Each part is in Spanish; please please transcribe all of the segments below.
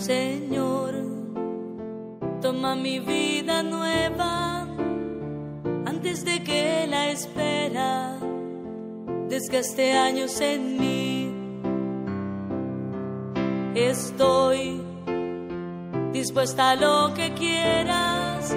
Señor, toma mi vida nueva antes de que la espera desgaste años en mí. Estoy dispuesta a lo que quieras,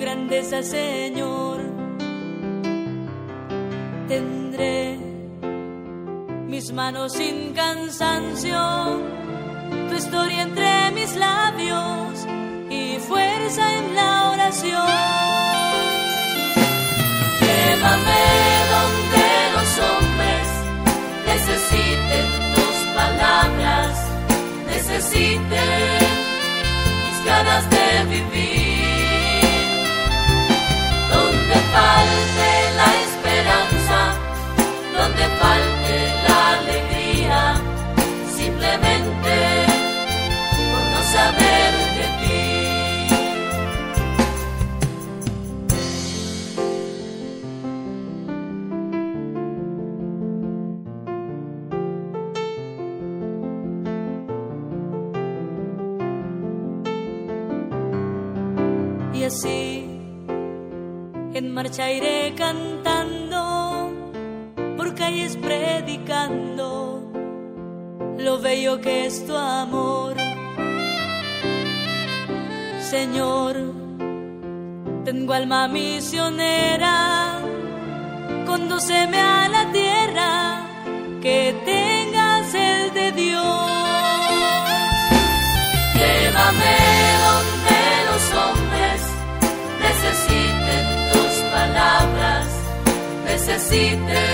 grandeza, Señor. Tendré mis manos sin cansancio, tu historia entre mis labios y fuerza en la oración. Llévame donde los hombres necesiten tus palabras, necesiten Y así en marcha iré cantando, por calles predicando lo bello que es tu amor. Señor, tengo alma misionera, condúceme a la tierra, que tengas tus palabras,